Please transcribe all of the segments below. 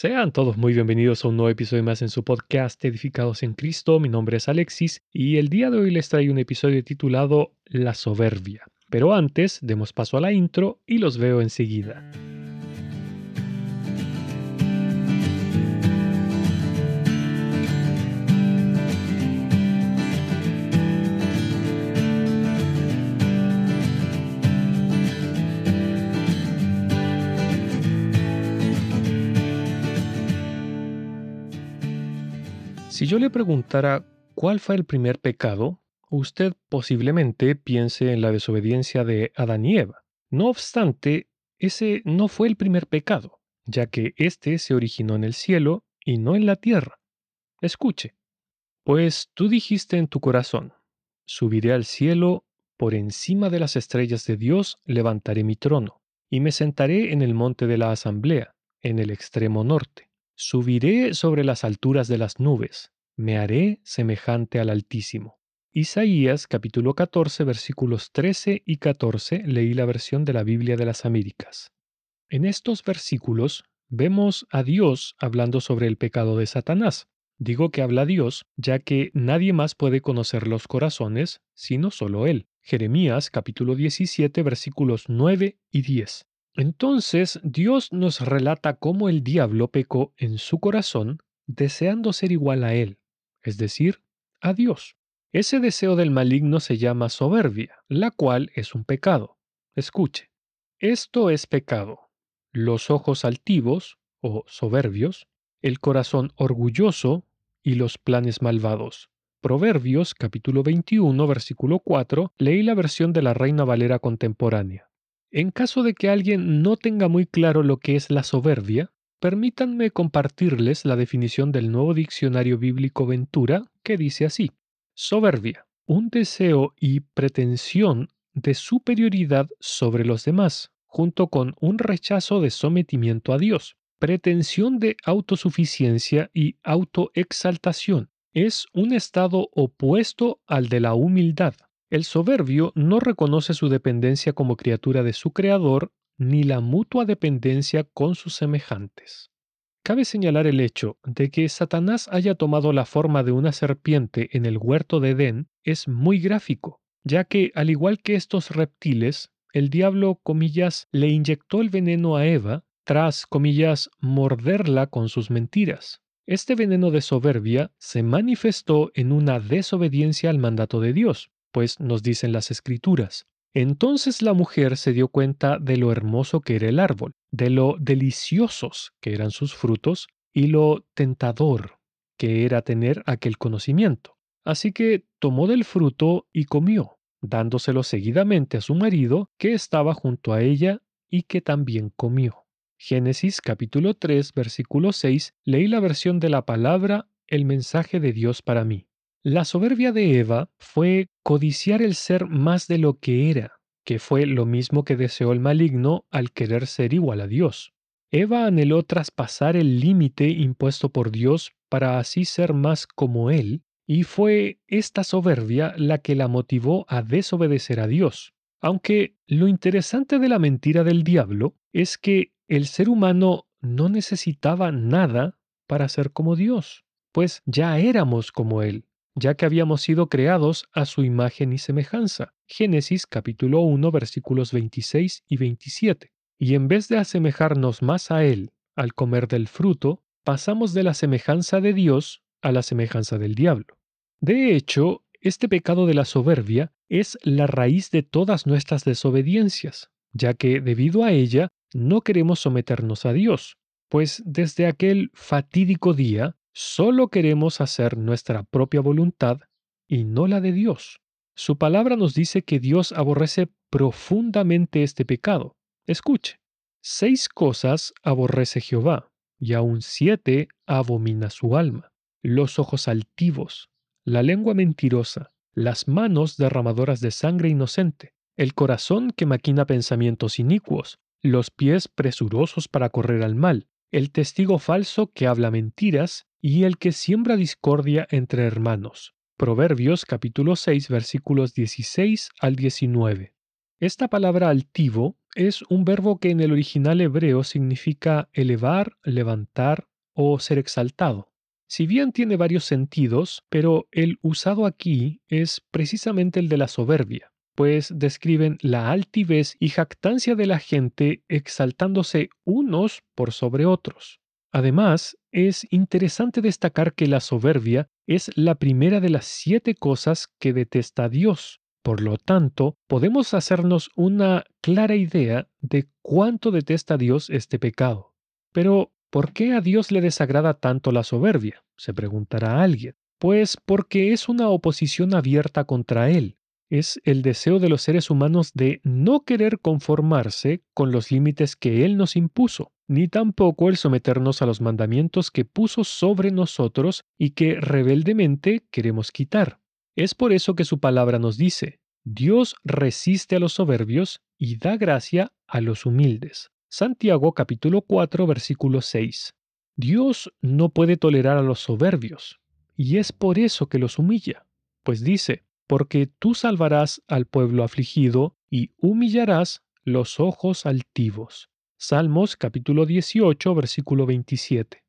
Sean todos muy bienvenidos a un nuevo episodio más en su podcast Edificados en Cristo. Mi nombre es Alexis y el día de hoy les traigo un episodio titulado La soberbia. Pero antes, demos paso a la intro y los veo enseguida. Si yo le preguntara cuál fue el primer pecado, usted posiblemente piense en la desobediencia de Adán y Eva. No obstante, ese no fue el primer pecado, ya que éste se originó en el cielo y no en la tierra. Escuche, pues tú dijiste en tu corazón, subiré al cielo, por encima de las estrellas de Dios levantaré mi trono, y me sentaré en el monte de la asamblea, en el extremo norte Subiré sobre las alturas de las nubes, me haré semejante al Altísimo. Isaías capítulo 14 versículos 13 y 14 leí la versión de la Biblia de las Américas. En estos versículos vemos a Dios hablando sobre el pecado de Satanás. Digo que habla Dios, ya que nadie más puede conocer los corazones, sino solo Él. Jeremías capítulo 17 versículos 9 y 10. Entonces Dios nos relata cómo el diablo pecó en su corazón deseando ser igual a Él, es decir, a Dios. Ese deseo del maligno se llama soberbia, la cual es un pecado. Escuche, esto es pecado. Los ojos altivos, o soberbios, el corazón orgulloso y los planes malvados. Proverbios capítulo 21 versículo 4, leí la versión de la Reina Valera contemporánea. En caso de que alguien no tenga muy claro lo que es la soberbia, permítanme compartirles la definición del nuevo diccionario bíblico Ventura, que dice así, soberbia, un deseo y pretensión de superioridad sobre los demás, junto con un rechazo de sometimiento a Dios, pretensión de autosuficiencia y autoexaltación. Es un estado opuesto al de la humildad. El soberbio no reconoce su dependencia como criatura de su creador ni la mutua dependencia con sus semejantes. Cabe señalar el hecho de que Satanás haya tomado la forma de una serpiente en el huerto de Edén es muy gráfico, ya que, al igual que estos reptiles, el diablo, comillas, le inyectó el veneno a Eva tras, comillas, morderla con sus mentiras. Este veneno de soberbia se manifestó en una desobediencia al mandato de Dios, pues nos dicen las escrituras. Entonces la mujer se dio cuenta de lo hermoso que era el árbol, de lo deliciosos que eran sus frutos y lo tentador que era tener aquel conocimiento. Así que tomó del fruto y comió, dándoselo seguidamente a su marido que estaba junto a ella y que también comió. Génesis capítulo 3 versículo 6 leí la versión de la palabra el mensaje de Dios para mí. La soberbia de Eva fue codiciar el ser más de lo que era, que fue lo mismo que deseó el maligno al querer ser igual a Dios. Eva anheló traspasar el límite impuesto por Dios para así ser más como Él, y fue esta soberbia la que la motivó a desobedecer a Dios. Aunque lo interesante de la mentira del diablo es que el ser humano no necesitaba nada para ser como Dios, pues ya éramos como Él ya que habíamos sido creados a su imagen y semejanza. Génesis capítulo 1 versículos 26 y 27. Y en vez de asemejarnos más a Él al comer del fruto, pasamos de la semejanza de Dios a la semejanza del diablo. De hecho, este pecado de la soberbia es la raíz de todas nuestras desobediencias, ya que debido a ella no queremos someternos a Dios, pues desde aquel fatídico día Solo queremos hacer nuestra propia voluntad y no la de Dios. Su palabra nos dice que Dios aborrece profundamente este pecado. Escuche, seis cosas aborrece Jehová, y aún siete abomina su alma. Los ojos altivos, la lengua mentirosa, las manos derramadoras de sangre inocente, el corazón que maquina pensamientos inicuos, los pies presurosos para correr al mal, el testigo falso que habla mentiras y el que siembra discordia entre hermanos. Proverbios capítulo 6 versículos 16 al 19. Esta palabra altivo es un verbo que en el original hebreo significa elevar, levantar o ser exaltado. Si bien tiene varios sentidos, pero el usado aquí es precisamente el de la soberbia, pues describen la altivez y jactancia de la gente exaltándose unos por sobre otros. Además, es interesante destacar que la soberbia es la primera de las siete cosas que detesta Dios. Por lo tanto, podemos hacernos una clara idea de cuánto detesta Dios este pecado. Pero, ¿por qué a Dios le desagrada tanto la soberbia? se preguntará alguien. Pues porque es una oposición abierta contra Él. Es el deseo de los seres humanos de no querer conformarse con los límites que Él nos impuso ni tampoco el someternos a los mandamientos que puso sobre nosotros y que rebeldemente queremos quitar. Es por eso que su palabra nos dice, Dios resiste a los soberbios y da gracia a los humildes. Santiago capítulo 4 versículo 6. Dios no puede tolerar a los soberbios, y es por eso que los humilla, pues dice, porque tú salvarás al pueblo afligido y humillarás los ojos altivos. Salmos capítulo 18, versículo 27.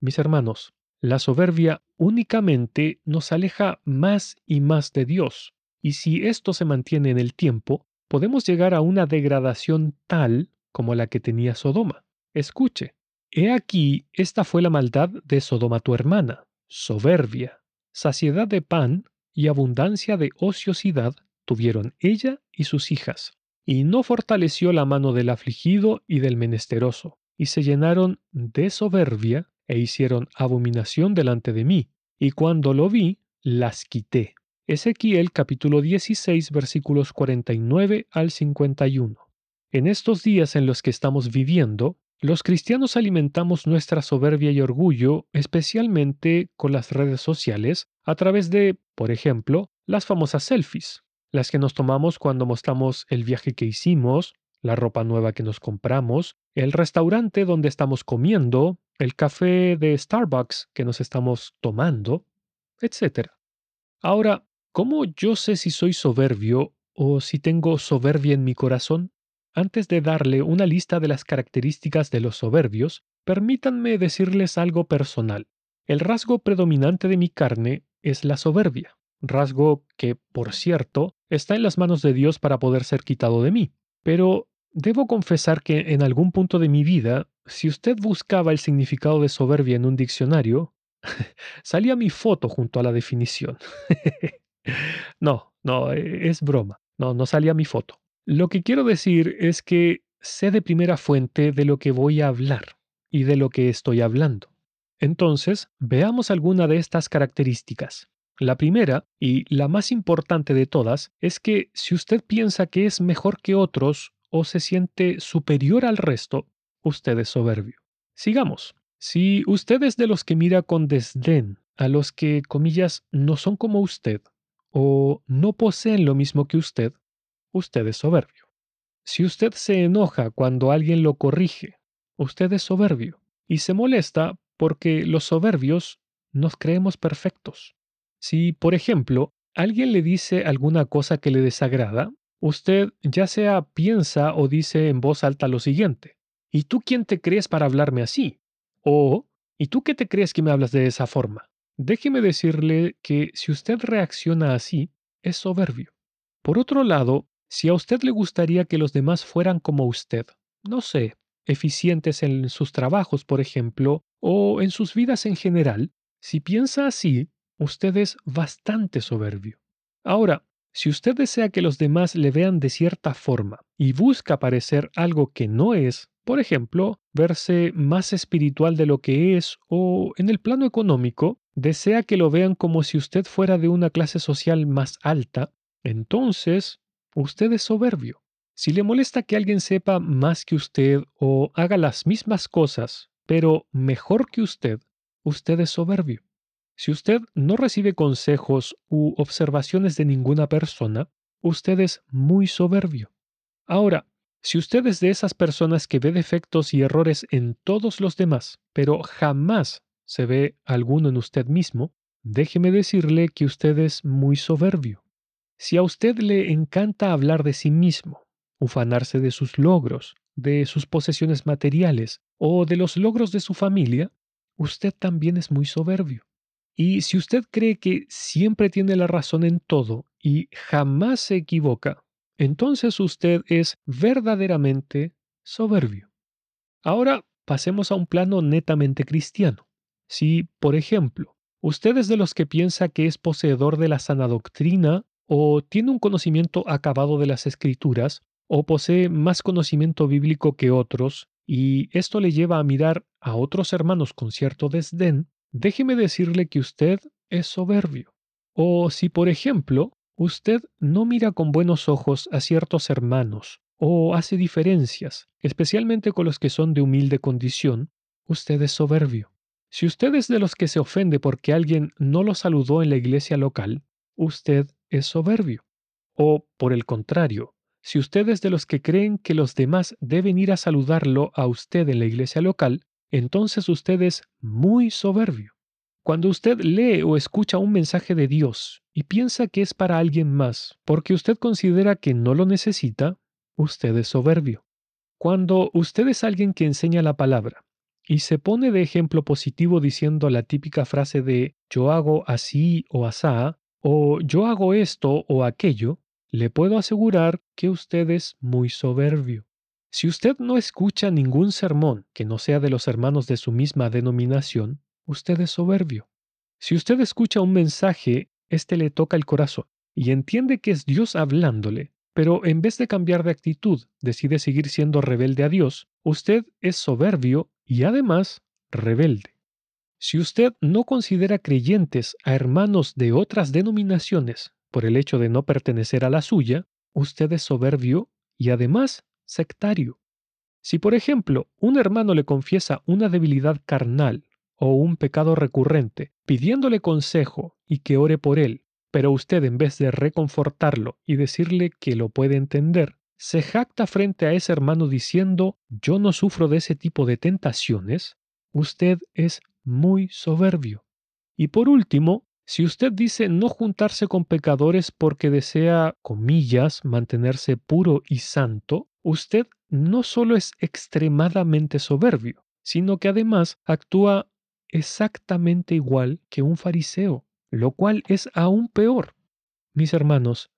Mis hermanos, la soberbia únicamente nos aleja más y más de Dios, y si esto se mantiene en el tiempo, podemos llegar a una degradación tal como la que tenía Sodoma. Escuche, he aquí, esta fue la maldad de Sodoma tu hermana, soberbia, saciedad de pan y abundancia de ociosidad tuvieron ella y sus hijas y no fortaleció la mano del afligido y del menesteroso, y se llenaron de soberbia e hicieron abominación delante de mí, y cuando lo vi, las quité. Ezequiel capítulo 16 versículos 49 al 51. En estos días en los que estamos viviendo, los cristianos alimentamos nuestra soberbia y orgullo especialmente con las redes sociales a través de, por ejemplo, las famosas selfies, las que nos tomamos cuando mostramos el viaje que hicimos, la ropa nueva que nos compramos, el restaurante donde estamos comiendo, el café de Starbucks que nos estamos tomando, etc. Ahora, ¿cómo yo sé si soy soberbio o si tengo soberbia en mi corazón? Antes de darle una lista de las características de los soberbios, permítanme decirles algo personal. El rasgo predominante de mi carne es la soberbia rasgo que, por cierto, está en las manos de Dios para poder ser quitado de mí. Pero debo confesar que en algún punto de mi vida, si usted buscaba el significado de soberbia en un diccionario, salía mi foto junto a la definición. no, no, e, es broma. No, no salía mi foto. Lo que quiero decir es que sé de primera fuente de lo que voy a hablar y de lo que estoy hablando. Entonces, veamos alguna de estas características. La primera, y la más importante de todas, es que si usted piensa que es mejor que otros o se siente superior al resto, usted es soberbio. Sigamos. Si usted es de los que mira con desdén a los que, comillas, no son como usted o no poseen lo mismo que usted, usted es soberbio. Si usted se enoja cuando alguien lo corrige, usted es soberbio y se molesta porque los soberbios nos creemos perfectos. Si, por ejemplo, alguien le dice alguna cosa que le desagrada, usted ya sea piensa o dice en voz alta lo siguiente, ¿y tú quién te crees para hablarme así? O, ¿y tú qué te crees que me hablas de esa forma? Déjeme decirle que si usted reacciona así, es soberbio. Por otro lado, si a usted le gustaría que los demás fueran como usted, no sé, eficientes en sus trabajos, por ejemplo, o en sus vidas en general, si piensa así, usted es bastante soberbio. Ahora, si usted desea que los demás le vean de cierta forma y busca parecer algo que no es, por ejemplo, verse más espiritual de lo que es o en el plano económico, desea que lo vean como si usted fuera de una clase social más alta, entonces usted es soberbio. Si le molesta que alguien sepa más que usted o haga las mismas cosas, pero mejor que usted, usted es soberbio. Si usted no recibe consejos u observaciones de ninguna persona, usted es muy soberbio. Ahora, si usted es de esas personas que ve defectos y errores en todos los demás, pero jamás se ve alguno en usted mismo, déjeme decirle que usted es muy soberbio. Si a usted le encanta hablar de sí mismo, ufanarse de sus logros, de sus posesiones materiales o de los logros de su familia, usted también es muy soberbio. Y si usted cree que siempre tiene la razón en todo y jamás se equivoca, entonces usted es verdaderamente soberbio. Ahora pasemos a un plano netamente cristiano. Si, por ejemplo, usted es de los que piensa que es poseedor de la sana doctrina o tiene un conocimiento acabado de las escrituras, o posee más conocimiento bíblico que otros, y esto le lleva a mirar a otros hermanos con cierto desdén, déjeme decirle que usted es soberbio. O si, por ejemplo, usted no mira con buenos ojos a ciertos hermanos, o hace diferencias, especialmente con los que son de humilde condición, usted es soberbio. Si usted es de los que se ofende porque alguien no lo saludó en la iglesia local, usted es soberbio. O, por el contrario, si usted es de los que creen que los demás deben ir a saludarlo a usted en la iglesia local, entonces usted es muy soberbio. Cuando usted lee o escucha un mensaje de Dios y piensa que es para alguien más porque usted considera que no lo necesita, usted es soberbio. Cuando usted es alguien que enseña la palabra y se pone de ejemplo positivo diciendo la típica frase de yo hago así o asá, o yo hago esto o aquello, le puedo asegurar que usted es muy soberbio. Si usted no escucha ningún sermón que no sea de los hermanos de su misma denominación, usted es soberbio. Si usted escucha un mensaje, éste le toca el corazón y entiende que es Dios hablándole, pero en vez de cambiar de actitud, decide seguir siendo rebelde a Dios, usted es soberbio y además rebelde. Si usted no considera creyentes a hermanos de otras denominaciones por el hecho de no pertenecer a la suya, usted es soberbio y además sectario. Si, por ejemplo, un hermano le confiesa una debilidad carnal o un pecado recurrente, pidiéndole consejo y que ore por él, pero usted en vez de reconfortarlo y decirle que lo puede entender, se jacta frente a ese hermano diciendo yo no sufro de ese tipo de tentaciones, usted es muy soberbio. Y por último, si usted dice no juntarse con pecadores porque desea, comillas, mantenerse puro y santo, usted no solo es extremadamente soberbio, sino que además actúa exactamente igual que un fariseo, lo cual es aún peor. Mis hermanos,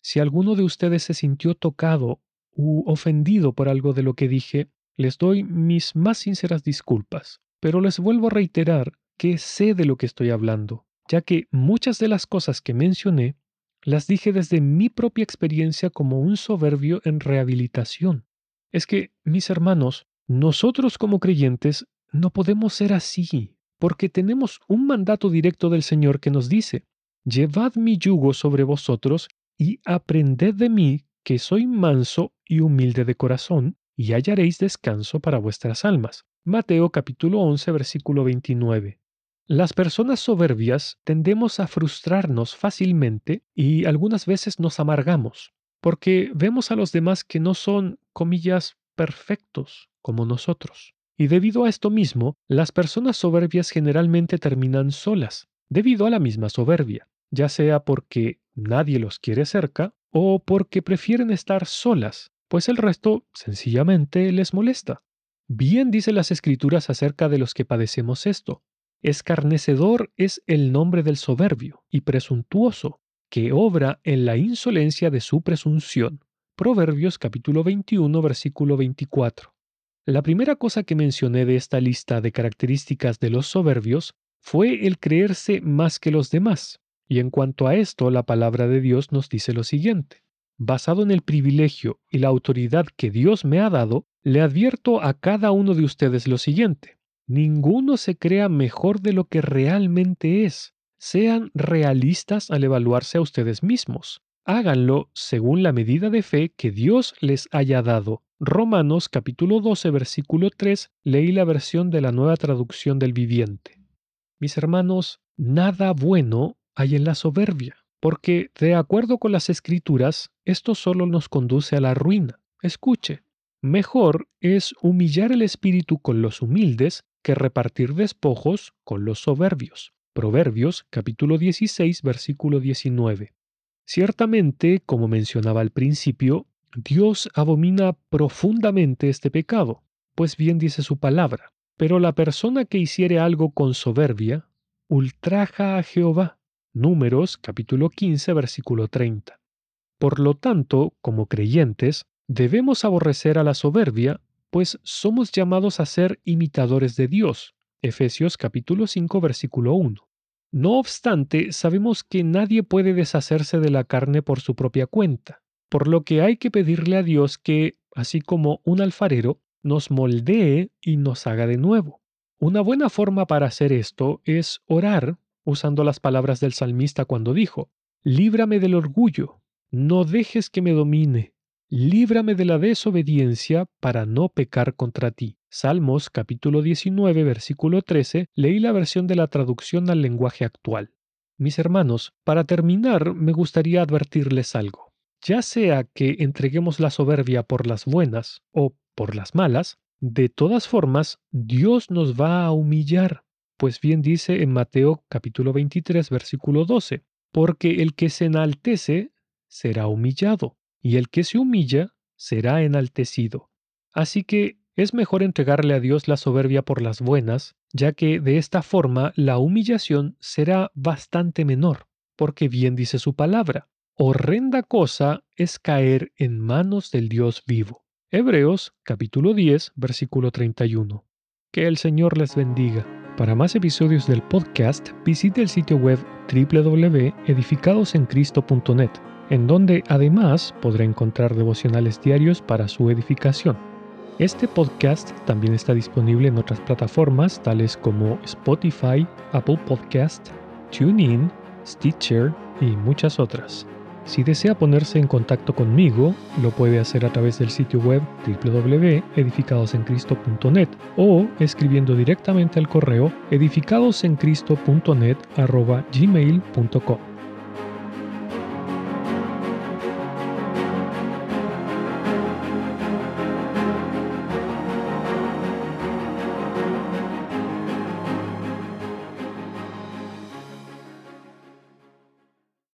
si alguno de ustedes se sintió tocado u ofendido por algo de lo que dije, les doy mis más sinceras disculpas, pero les vuelvo a reiterar que sé de lo que estoy hablando ya que muchas de las cosas que mencioné las dije desde mi propia experiencia como un soberbio en rehabilitación. Es que, mis hermanos, nosotros como creyentes no podemos ser así, porque tenemos un mandato directo del Señor que nos dice, Llevad mi yugo sobre vosotros y aprended de mí, que soy manso y humilde de corazón, y hallaréis descanso para vuestras almas. Mateo capítulo 11 versículo 29. Las personas soberbias tendemos a frustrarnos fácilmente y algunas veces nos amargamos, porque vemos a los demás que no son, comillas, perfectos como nosotros. Y debido a esto mismo, las personas soberbias generalmente terminan solas, debido a la misma soberbia, ya sea porque nadie los quiere cerca o porque prefieren estar solas, pues el resto sencillamente les molesta. Bien dice las escrituras acerca de los que padecemos esto. Escarnecedor es el nombre del soberbio y presuntuoso, que obra en la insolencia de su presunción. Proverbios capítulo 21, versículo 24. La primera cosa que mencioné de esta lista de características de los soberbios fue el creerse más que los demás. Y en cuanto a esto, la palabra de Dios nos dice lo siguiente. Basado en el privilegio y la autoridad que Dios me ha dado, le advierto a cada uno de ustedes lo siguiente. Ninguno se crea mejor de lo que realmente es. Sean realistas al evaluarse a ustedes mismos. Háganlo según la medida de fe que Dios les haya dado. Romanos capítulo 12 versículo 3 leí la versión de la nueva traducción del viviente. Mis hermanos, nada bueno hay en la soberbia, porque de acuerdo con las escrituras, esto solo nos conduce a la ruina. Escuche, mejor es humillar el espíritu con los humildes que repartir despojos con los soberbios. Proverbios capítulo 16 versículo 19. Ciertamente, como mencionaba al principio, Dios abomina profundamente este pecado, pues bien dice su palabra, pero la persona que hiciere algo con soberbia, ultraja a Jehová. Números capítulo 15 versículo 30. Por lo tanto, como creyentes, debemos aborrecer a la soberbia, pues somos llamados a ser imitadores de Dios. Efesios capítulo 5 versículo 1. No obstante, sabemos que nadie puede deshacerse de la carne por su propia cuenta por lo que hay que pedirle a Dios que, así como un alfarero, nos moldee y nos haga de nuevo. Una buena forma para hacer esto es orar usando las palabras del salmista cuando dijo, Líbrame del orgullo, no dejes que me domine, líbrame de la desobediencia para no pecar contra ti. Salmos capítulo 19 versículo 13, leí la versión de la traducción al lenguaje actual. Mis hermanos, para terminar me gustaría advertirles algo ya sea que entreguemos la soberbia por las buenas o por las malas, de todas formas Dios nos va a humillar, pues bien dice en Mateo capítulo 23 versículo 12, porque el que se enaltece será humillado, y el que se humilla será enaltecido. Así que es mejor entregarle a Dios la soberbia por las buenas, ya que de esta forma la humillación será bastante menor, porque bien dice su palabra, horrenda cosa es caer en manos del Dios vivo. Hebreos capítulo 10, versículo 31. Que el Señor les bendiga. Para más episodios del podcast, visite el sitio web www.edificadosencristo.net, en donde además podrá encontrar devocionales diarios para su edificación. Este podcast también está disponible en otras plataformas tales como Spotify, Apple Podcast, TuneIn, Stitcher y muchas otras. Si desea ponerse en contacto conmigo, lo puede hacer a través del sitio web www.edificadosencristo.net o escribiendo directamente al correo edificadosencristo.net@gmail.com.